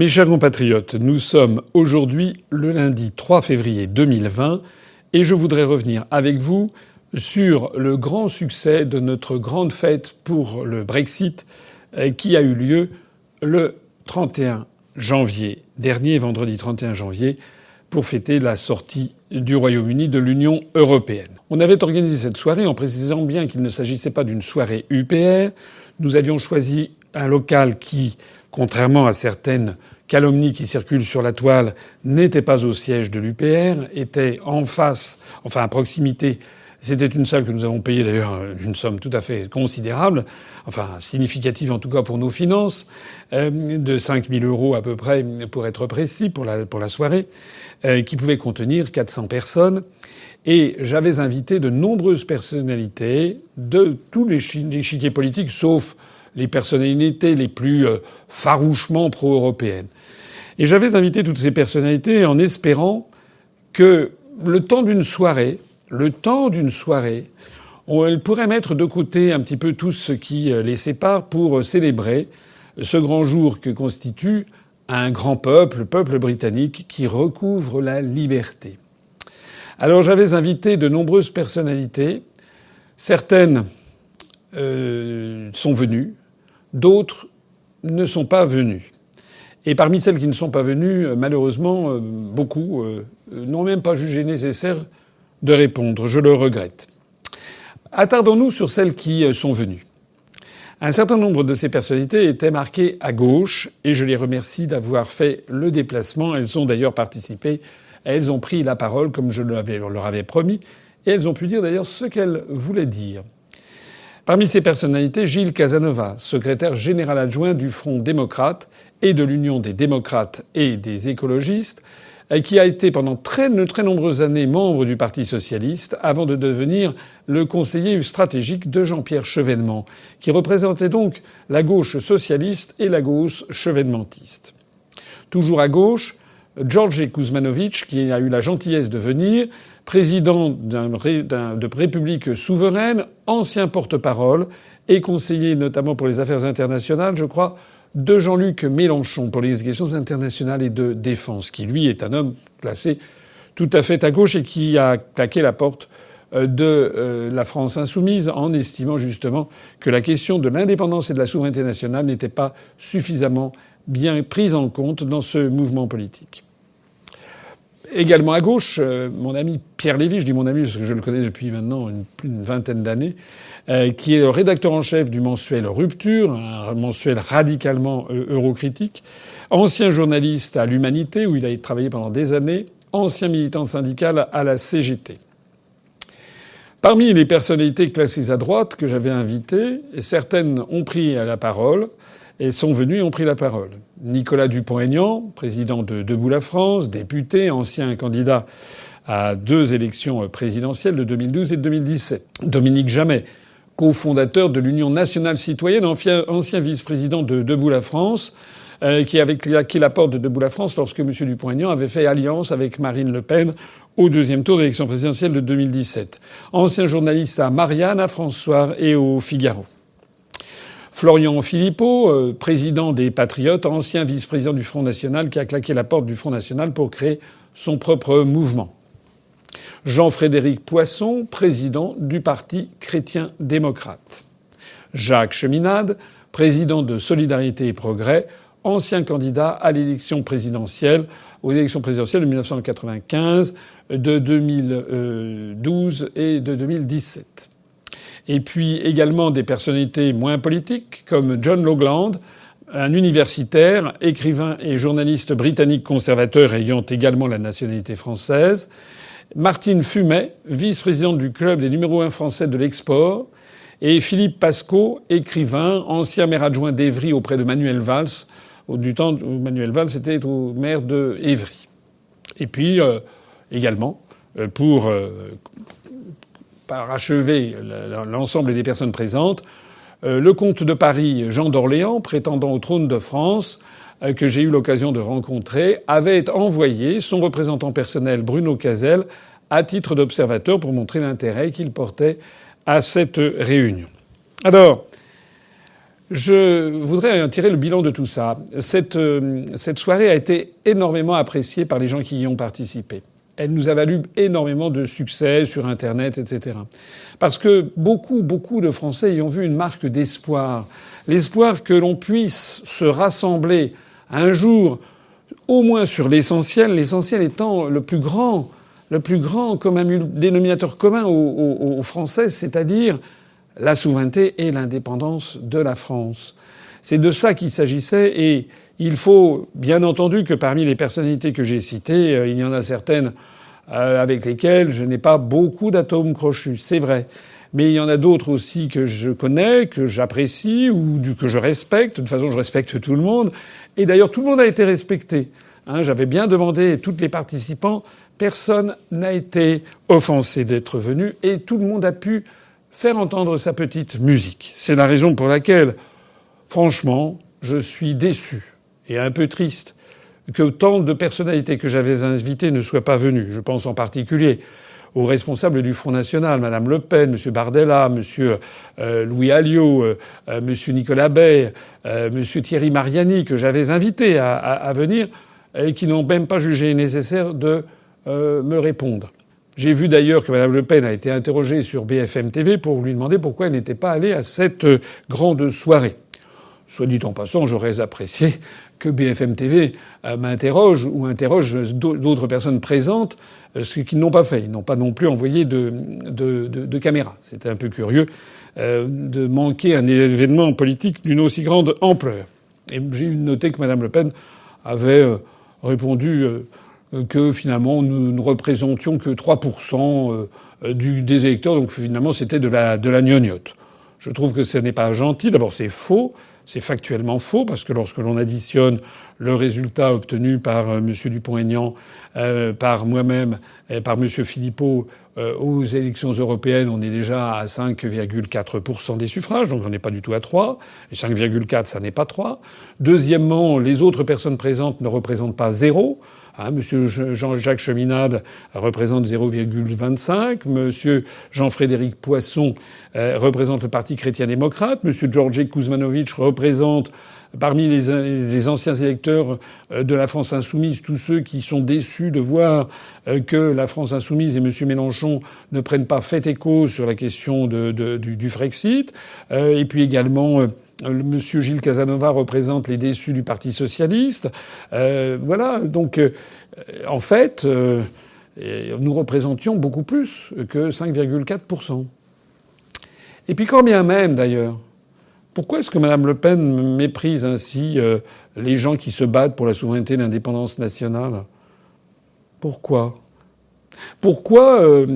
Mes chers compatriotes, nous sommes aujourd'hui le lundi 3 février 2020 et je voudrais revenir avec vous sur le grand succès de notre grande fête pour le Brexit euh, qui a eu lieu le 31 janvier dernier, vendredi 31 janvier, pour fêter la sortie du Royaume-Uni de l'Union européenne. On avait organisé cette soirée en précisant bien qu'il ne s'agissait pas d'une soirée UPR. Nous avions choisi un local qui, contrairement à certaines calomnies qui circulent sur la toile, n'était pas au siège de l'UPR, était en face, enfin à proximité c'était une salle que nous avons payée d'ailleurs une somme tout à fait considérable, enfin significative en tout cas pour nos finances, euh, de 5 000 euros à peu près pour être précis pour la, pour la soirée, euh, qui pouvait contenir 400 personnes. Et j'avais invité de nombreuses personnalités de tous les échiquiers politiques, sauf les personnalités les plus euh, farouchement pro-européennes. Et j'avais invité toutes ces personnalités en espérant que le temps d'une soirée, le temps d'une soirée, elle pourrait mettre de côté un petit peu tout ce qui euh, les sépare pour euh, célébrer ce grand jour que constitue un grand peuple, le peuple britannique, qui recouvre la liberté. Alors j'avais invité de nombreuses personnalités. Certaines sont venues, d'autres ne sont pas venues. Et parmi celles qui ne sont pas venues, malheureusement, beaucoup n'ont même pas jugé nécessaire de répondre. Je le regrette. Attardons-nous sur celles qui euh, sont venues. Un certain nombre de ces personnalités étaient marquées à gauche et je les remercie d'avoir fait le déplacement. Elles ont d'ailleurs participé. Elles ont pris la parole comme je leur avais promis et elles ont pu dire d'ailleurs ce qu'elles voulaient dire. Parmi ces personnalités, Gilles Casanova, secrétaire général adjoint du Front démocrate et de l'Union des démocrates et des écologistes, qui a été pendant très, nombreuses années membre du Parti socialiste avant de devenir le conseiller stratégique de Jean-Pierre Chevènement, qui représentait donc la gauche socialiste et la gauche chevènementiste. Toujours à gauche, George Kuzmanovic, qui a eu la gentillesse de venir, président de République souveraine, ancien porte-parole et conseiller notamment pour les affaires internationales, je crois, de Jean-Luc Mélenchon pour les questions internationales et de défense, qui lui est un homme classé tout à fait à gauche et qui a claqué la porte euh, de euh, la France insoumise en estimant justement que la question de l'indépendance et de la souveraineté nationale n'était pas suffisamment bien prise en compte dans ce mouvement politique. Également à gauche, euh, mon ami Pierre Lévy, je dis mon ami parce que je le connais depuis maintenant une, vingtaine d'années, euh, qui est le rédacteur en chef du mensuel Rupture, un mensuel radicalement euh, eurocritique, ancien journaliste à l'Humanité où il a travaillé pendant des années, ancien militant syndical à la CGT. Parmi les personnalités classées à droite que j'avais invitées, certaines ont pris la parole et sont venues et ont pris la parole. Nicolas Dupont-Aignan, président de Debout la France, député, ancien candidat à deux élections présidentielles de 2012 et de 2017. Dominique Jamais, cofondateur de l'Union nationale citoyenne, ancien vice-président de Debout la France, euh, qui avait claqué la porte de Debout la France lorsque M. Dupont-Aignan avait fait alliance avec Marine Le Pen au deuxième tour de l'élection présidentielle de 2017. Ancien journaliste à Marianne, à François et au Figaro. Florian Philippot, euh, président des Patriotes, ancien vice-président du Front National, qui a claqué la porte du Front National pour créer son propre mouvement. Jean-Frédéric Poisson, président du Parti chrétien-démocrate. Jacques Cheminade, président de Solidarité et Progrès, ancien candidat à l'élection présidentielle, aux élections présidentielles de 1995, de 2012 et de 2017 et puis également des personnalités moins politiques comme John Logland, un universitaire, écrivain et journaliste britannique conservateur ayant également la nationalité française, Martine Fumet, vice-présidente du club des numéros 1 français de l'export, et Philippe Pasco, écrivain, ancien maire adjoint d'Evry auprès de Manuel Valls, du temps où Manuel Valls était au maire de Évry. Et puis euh, également, euh, pour euh, par achever l'ensemble des personnes présentes, euh, le comte de Paris, Jean d'Orléans, prétendant au trône de France, euh, que j'ai eu l'occasion de rencontrer, avait envoyé son représentant personnel, Bruno Cazel, à titre d'observateur pour montrer l'intérêt qu'il portait à cette réunion. Alors, Je voudrais tirer le bilan de tout ça. Cette, euh, cette soirée a été énormément appréciée par les gens qui y ont participé. Elle nous a valu énormément de succès sur Internet, etc. Parce que beaucoup, beaucoup de Français y ont vu une marque d'espoir. L'espoir que l'on puisse se rassembler un jour, au moins sur l'essentiel, l'essentiel étant le plus grand, le plus grand comme dénominateur commun aux Français, c'est-à-dire la souveraineté et l'indépendance de la France. C'est de ça qu'il s'agissait et il faut bien entendu que parmi les personnalités que j'ai citées, euh, il y en a certaines euh, avec lesquelles je n'ai pas beaucoup d'atomes crochus, c'est vrai. Mais il y en a d'autres aussi que je connais, que j'apprécie ou que je respecte. De toute façon, je respecte tout le monde. Et d'ailleurs, tout le monde a été respecté. Hein, J'avais bien demandé, tous les participants, personne n'a été offensé d'être venu et tout le monde a pu faire entendre sa petite musique. C'est la raison pour laquelle, franchement, je suis déçu et un peu triste que tant de personnalités que j'avais invitées ne soient pas venues. Je pense en particulier aux responsables du Front National, Madame Le Pen, Monsieur Bardella, Monsieur euh, Louis Alliot, euh, euh, Monsieur Nicolas Bay, Monsieur Thierry Mariani, que j'avais invités à, venir et qui n'ont même pas jugé nécessaire de me répondre. J'ai vu d'ailleurs que Mme Le Pen a été interrogée sur BFM TV pour lui demander pourquoi elle n'était pas allée à cette grande soirée. Soit dit en passant, j'aurais apprécié que BFM TV euh, m'interroge ou interroge d'autres personnes présentes, euh, ce qu'ils n'ont pas fait. Ils n'ont pas non plus envoyé de, caméra. C'était un peu curieux de manquer un événement politique d'une aussi grande ampleur. Et j'ai noté que Mme Le Pen avait répondu que finalement nous ne représentions que 3% euh, du, des électeurs, donc finalement c'était de la, de. Je trouve que ce n'est pas gentil. D'abord c'est faux, c'est factuellement faux, parce que lorsque l'on additionne le résultat obtenu par euh, M. Dupont-Aignan, euh, par moi-même et par M. Philippot euh, aux élections européennes, on est déjà à 5,4% des suffrages, donc on n'est pas du tout à 3. Et 5,4, ça n'est pas 3. Deuxièmement, les autres personnes présentes ne représentent pas zéro. Hein, Monsieur Jean-Jacques Cheminade représente 0,25. Monsieur Jean-Frédéric Poisson euh, représente le Parti chrétien-démocrate. Monsieur Georgi Kuzmanovic représente parmi les, anciens électeurs euh, de la France insoumise, tous ceux qui sont déçus de voir euh, que la France insoumise et M. Mélenchon ne prennent pas fait cause sur la question du, Frexit, et puis également Monsieur Gilles Casanova représente les déçus du Parti socialiste. Euh, voilà. Donc, euh, en fait, euh, nous représentions beaucoup plus que 5,4% Et puis, quand bien même, d'ailleurs, pourquoi est-ce que Mme Le Pen méprise ainsi les gens qui se battent pour la souveraineté et l'indépendance nationale? Pourquoi? Pourquoi euh,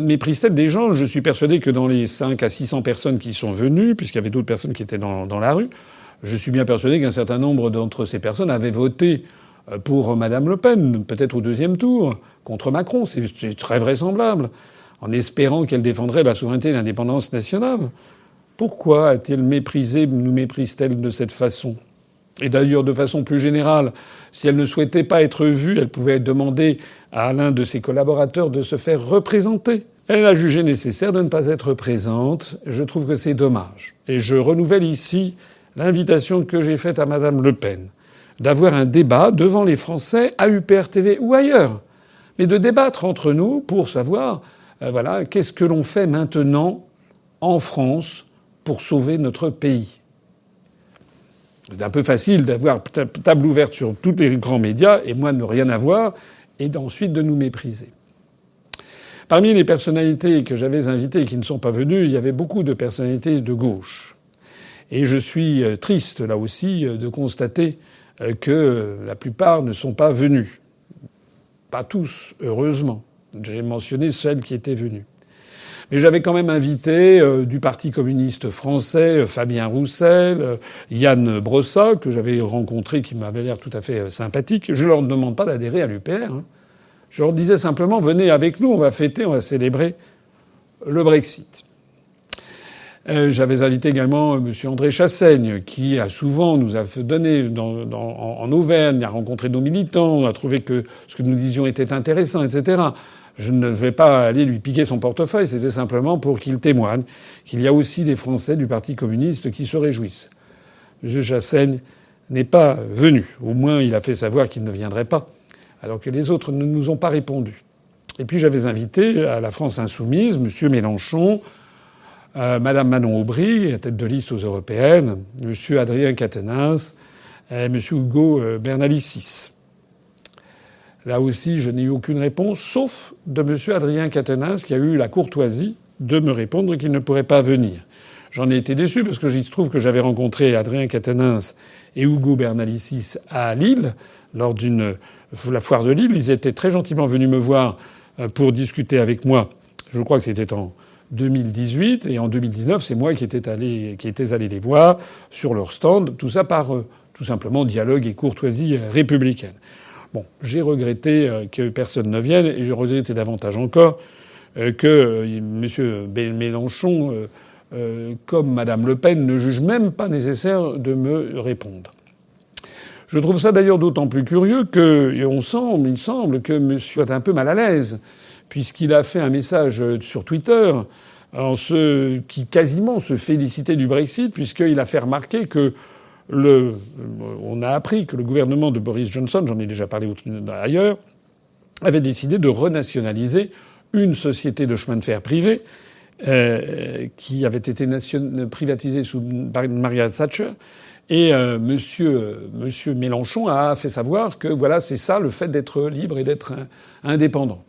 méprise-t-elle des gens? Je suis persuadé que dans les 5 à 600 personnes qui sont venues, puisqu'il y avait d'autres personnes qui étaient dans, dans, la rue, je suis bien persuadé qu'un certain nombre d'entre ces personnes avaient voté euh, pour Madame Le Pen, peut-être au deuxième tour, contre Macron. C'est très vraisemblable, en espérant qu'elle défendrait la souveraineté et l'indépendance nationale. Pourquoi a-t-elle méprisé, nous méprise-t-elle de cette façon? Et d'ailleurs, de façon plus générale, si elle ne souhaitait pas être vue, elle pouvait demander à l'un de ses collaborateurs de se faire représenter. Elle a jugé nécessaire de ne pas être présente. Je trouve que c'est dommage. Et je renouvelle ici l'invitation que j'ai faite à Madame Le Pen d'avoir un débat devant les Français à UPR TV ou ailleurs, mais de débattre entre nous pour savoir, euh, voilà, qu'est-ce que l'on fait maintenant en France pour sauver notre pays. C'est un peu facile d'avoir table ouverte sur tous les grands médias et moi de ne rien avoir et ensuite de nous mépriser. Parmi les personnalités que j'avais invitées et qui ne sont pas venues, il y avait beaucoup de personnalités de gauche. Et je suis euh, triste, là aussi, euh, de constater euh, que la plupart ne sont pas venus. Pas tous, heureusement. J'ai mentionné celles qui étaient venues. Mais j'avais quand même invité du Parti communiste français Fabien Roussel, Yann Brossa, que j'avais rencontré, qui m'avait l'air tout à fait sympathique. Je leur demande pas d'adhérer à l'UPR. Hein. Je leur disais simplement, venez avec nous, on va fêter, on va célébrer le Brexit. Euh, j'avais invité également M. André Chassaigne, qui a souvent nous a donné dans, en, Auvergne, a rencontré nos militants, a trouvé que ce que nous disions était intéressant, etc. Je ne vais pas aller lui piquer son portefeuille, c'était simplement pour qu'il témoigne qu'il y a aussi des Français du Parti communiste qui se réjouissent. M. Chassaigne n'est pas venu. Au moins, il a fait savoir qu'il ne viendrait pas, alors que les autres ne nous ont pas répondu. Et puis j'avais invité à la France insoumise M. Mélenchon, euh, Mme Manon Aubry, tête de liste aux européennes, M. Adrien Quatennens et M. Hugo euh, Bernalicis. Là aussi, je n'ai eu aucune réponse, sauf de M. Adrien Quatennens, qui a eu la courtoisie de me répondre qu'il ne pourrait pas venir. J'en ai été déçu parce que se trouve que j'avais rencontré Adrien Quatennens et Hugo Bernalicis à Lille lors d'une la foire de Lille. Ils étaient très gentiment venus me voir euh, pour discuter avec moi. Je crois que c'était en 2018 et en 2019, c'est moi qui étais allé qui étais allé les voir sur leur stand. Tout ça par euh, tout simplement dialogue et courtoisie républicaine. Bon, j'ai regretté euh, que personne ne vienne et j'ai regretté davantage encore que M. Mélenchon euh, comme Madame Le Pen ne juge même pas nécessaire de me répondre. Je trouve ça d'ailleurs d'autant plus curieux que, on semble, il semble que Monsieur est un peu mal à l'aise, puisqu'il a fait un message sur Twitter en ce, qui quasiment se félicitait du Brexit, puisqu'il a fait remarquer que on a appris que le gouvernement de Boris Johnson, j'en ai déjà parlé ailleurs, avait décidé de renationaliser une société de chemin de fer privée euh, qui avait été privatisé sous Margaret Thatcher. Et euh, monsieur Mélenchon a fait savoir que voilà, c'est ça le fait d'être libre et d'être indépendant.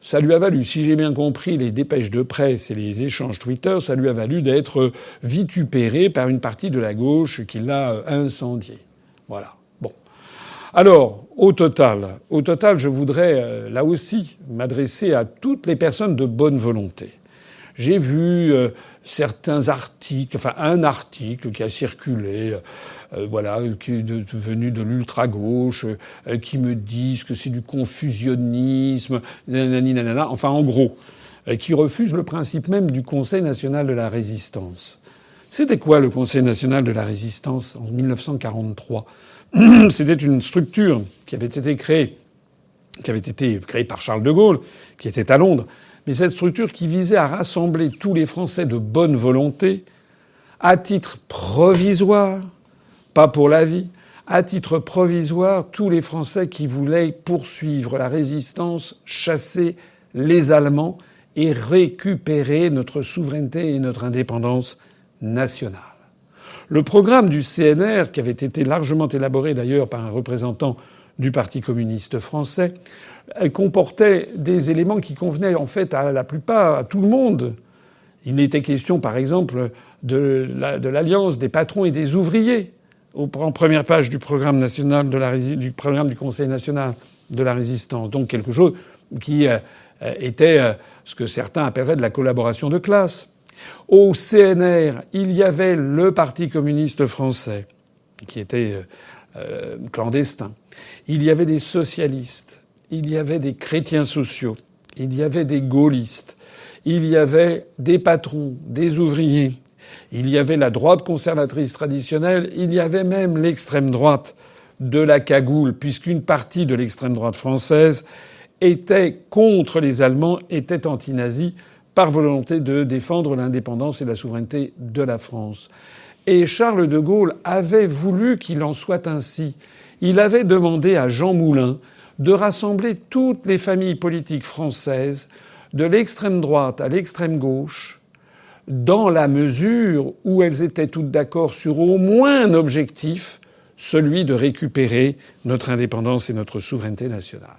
Ça lui a valu, si j'ai bien compris les dépêches de presse et les échanges Twitter, ça lui a valu d'être vitupéré par une partie de la gauche qui l'a incendié. Voilà. Bon. Alors, au total, au total, je voudrais euh, là aussi m'adresser à toutes les personnes de bonne volonté. J'ai vu euh, certains articles, enfin un article qui a circulé, euh, voilà, qui est venu de l'ultra gauche, euh, qui me disent que c'est du confusionnisme, nanani, nanana, enfin en gros, qui refuse le principe même du Conseil national de la résistance. C'était quoi le Conseil national de la résistance en 1943 C'était une structure qui avait été créée, qui avait été créée par Charles de Gaulle, qui était à Londres, mais cette structure qui visait à rassembler tous les Français de bonne volonté, à titre provisoire, pas pour la vie, à titre provisoire, tous les Français qui voulaient poursuivre la résistance, chasser les Allemands et récupérer notre souveraineté et notre indépendance nationale. Le programme du CNR, qui avait été largement élaboré d'ailleurs par un représentant du Parti communiste français, elle comportait des éléments qui convenaient en fait à la plupart, à tout le monde. Il était question, par exemple, de l'alliance des patrons et des ouvriers en première page du programme national de la, du programme du Conseil national de la résistance. Donc quelque chose qui euh, était euh, ce que certains appelleraient de la collaboration de classe. Au CNR, il y avait le Parti communiste français, qui était euh, clandestin. Il y avait des socialistes il y avait des chrétiens sociaux, il y avait des gaullistes, il y avait des patrons, des ouvriers, il y avait la droite conservatrice traditionnelle, il y avait même l'extrême droite de la cagoule, puisqu'une partie de l'extrême droite française était contre les Allemands, était anti-nazi, par volonté de défendre l'indépendance et la souveraineté de la France. Et Charles de Gaulle avait voulu qu'il en soit ainsi. Il avait demandé à Jean Moulin de rassembler toutes les familles politiques françaises, de l'extrême droite à l'extrême gauche, dans la mesure où elles étaient toutes d'accord sur au moins un objectif, celui de récupérer notre indépendance et notre souveraineté nationale.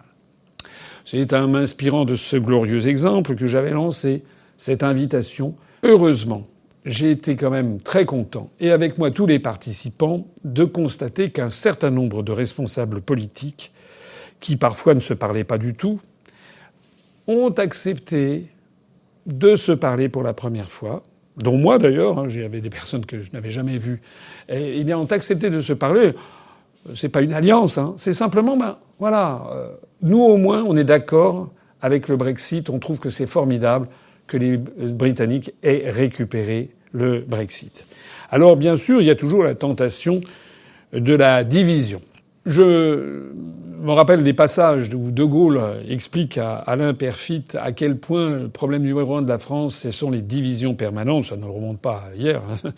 C'est en m'inspirant de ce glorieux exemple que j'avais lancé cette invitation. Heureusement, j'ai été quand même très content, et avec moi tous les participants, de constater qu'un certain nombre de responsables politiques qui parfois ne se parlaient pas du tout, ont accepté de se parler pour la première fois, dont moi d'ailleurs, hein, des personnes que je n'avais jamais vues, et ils ont accepté de se parler. C'est pas une alliance, hein, c'est simplement, ben voilà, euh, nous au moins on est d'accord avec le Brexit, on trouve que c'est formidable que les Britanniques aient récupéré le Brexit. Alors bien sûr, il y a toujours la tentation de la division. Je me rappelle des passages où De Gaulle explique à Alain Perfit à quel point le problème numéro un de la France, ce sont les divisions permanentes. Ça ne remonte pas hier. Hein.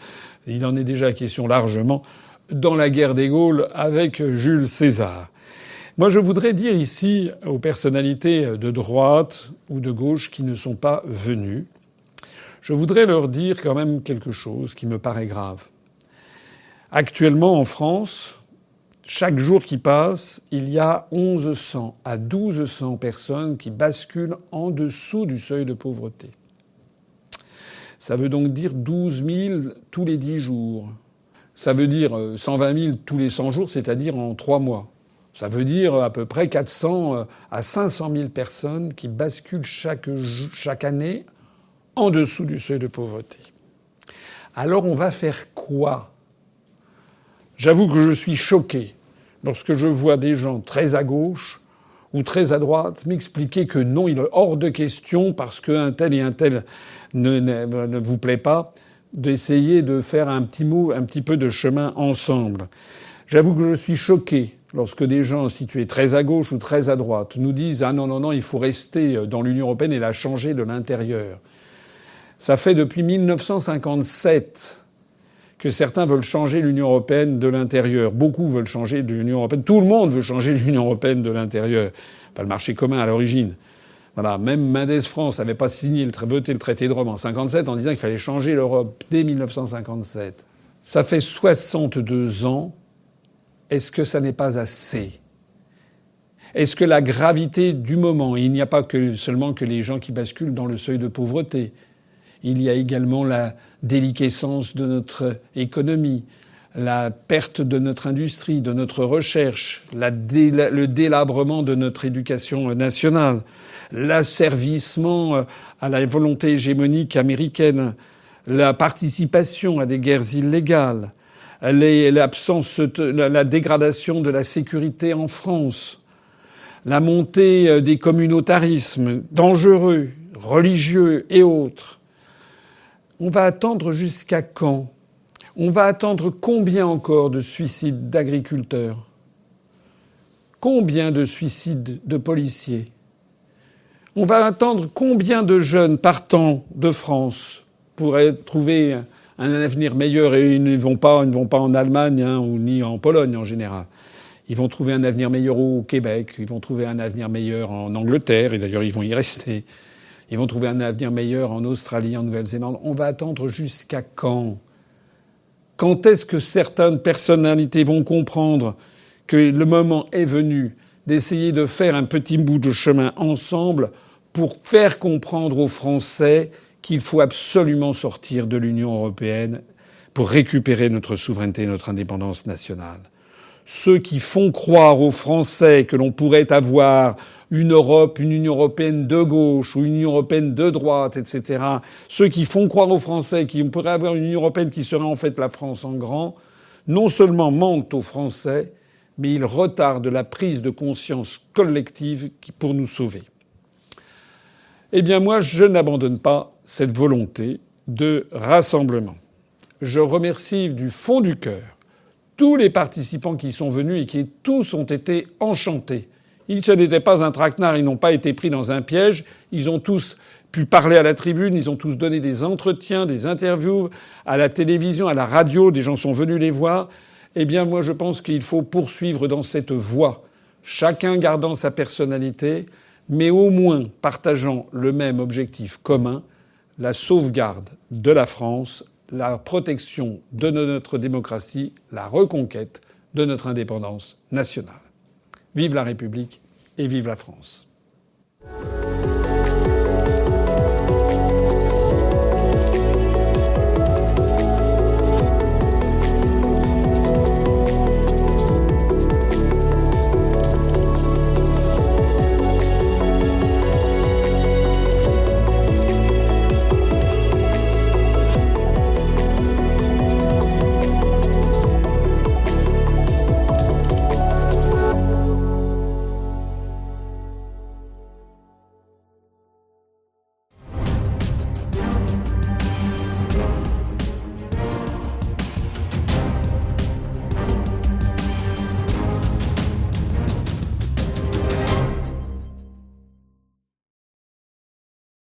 Il en est déjà question largement dans la guerre des Gaules avec Jules César. Moi, je voudrais dire ici aux personnalités de droite ou de gauche qui ne sont pas venues, je voudrais leur dire quand même quelque chose qui me paraît grave. Actuellement, en France, chaque jour qui passe, il y a 1100 à 1200 personnes qui basculent en dessous du seuil de pauvreté. Ça veut donc dire 12 000 tous les 10 jours. Ça veut dire 120 euh, 000 tous les 100 jours, c'est-à-dire en 3 mois. Ça veut dire à peu près 400 euh, à 500 000 personnes qui basculent chaque, chaque année en dessous du seuil de pauvreté. Alors on va faire quoi J'avoue que je suis choqué lorsque je vois des gens très à gauche ou très à droite m'expliquer que non, il est hors de question parce qu'un tel et un tel ne, ne vous plaît pas d'essayer de faire un petit mot, un petit peu de chemin ensemble. J'avoue que je suis choqué lorsque des gens situés très à gauche ou très à droite nous disent ah non non non il faut rester dans l'Union européenne et la changer de l'intérieur. Ça fait depuis 1957 que certains veulent changer l'Union européenne de l'intérieur. Beaucoup veulent changer l'Union européenne. Tout le monde veut changer l'Union européenne de l'intérieur. Pas le marché commun à l'origine. Voilà, même Mendes France n'avait pas signé, voté le traité de Rome en 57 en disant qu'il fallait changer l'Europe dès 1957. Ça fait 62 ans. Est-ce que ça n'est pas assez? Est-ce que la gravité du moment, il n'y a pas seulement que les gens qui basculent dans le seuil de pauvreté, il y a également la déliquescence de notre économie, la perte de notre industrie, de notre recherche, le délabrement de notre éducation nationale, l'asservissement euh, à la volonté hégémonique américaine, la participation à des guerres illégales, l'absence, la dégradation de la sécurité en France, la montée euh, des communautarismes dangereux, religieux et autres. On va attendre jusqu'à quand? On va attendre combien encore de suicides d'agriculteurs? Combien de suicides de policiers? On va attendre combien de jeunes partant de France pour trouver un avenir meilleur et ils ne vont pas, ils ne vont pas en Allemagne hein, ou ni en Pologne en général. Ils vont trouver un avenir meilleur au Québec, ils vont trouver un avenir meilleur en Angleterre et d'ailleurs ils vont y rester. Ils vont trouver un avenir meilleur en Australie, en Nouvelle-Zélande. On va attendre jusqu'à quand? Quand est-ce que certaines personnalités vont comprendre que le moment est venu d'essayer de faire un petit bout de chemin ensemble pour faire comprendre aux Français qu'il faut absolument sortir de l'Union européenne pour récupérer notre souveraineté et notre indépendance nationale? Ceux qui font croire aux Français que l'on pourrait avoir une Europe, une Union européenne de gauche ou une Union européenne de droite, etc. Ceux qui font croire aux Français qu'on pourrait avoir une Union européenne qui serait en fait la France en grand, non seulement mentent aux Français, mais ils retardent la prise de conscience collective pour nous sauver. Eh bien moi, je n'abandonne pas cette volonté de rassemblement. Je remercie du fond du cœur tous les participants qui sont venus et qui tous ont été enchantés ce n'était pas un traquenard, ils n'ont pas été pris dans un piège, ils ont tous pu parler à la tribune, ils ont tous donné des entretiens, des interviews à la télévision, à la radio, des gens sont venus les voir. Eh bien, moi, je pense qu'il faut poursuivre dans cette voie, chacun gardant sa personnalité, mais au moins partageant le même objectif commun, la sauvegarde de la France, la protection de notre démocratie, la reconquête de notre indépendance nationale. Vive la République et vive la France.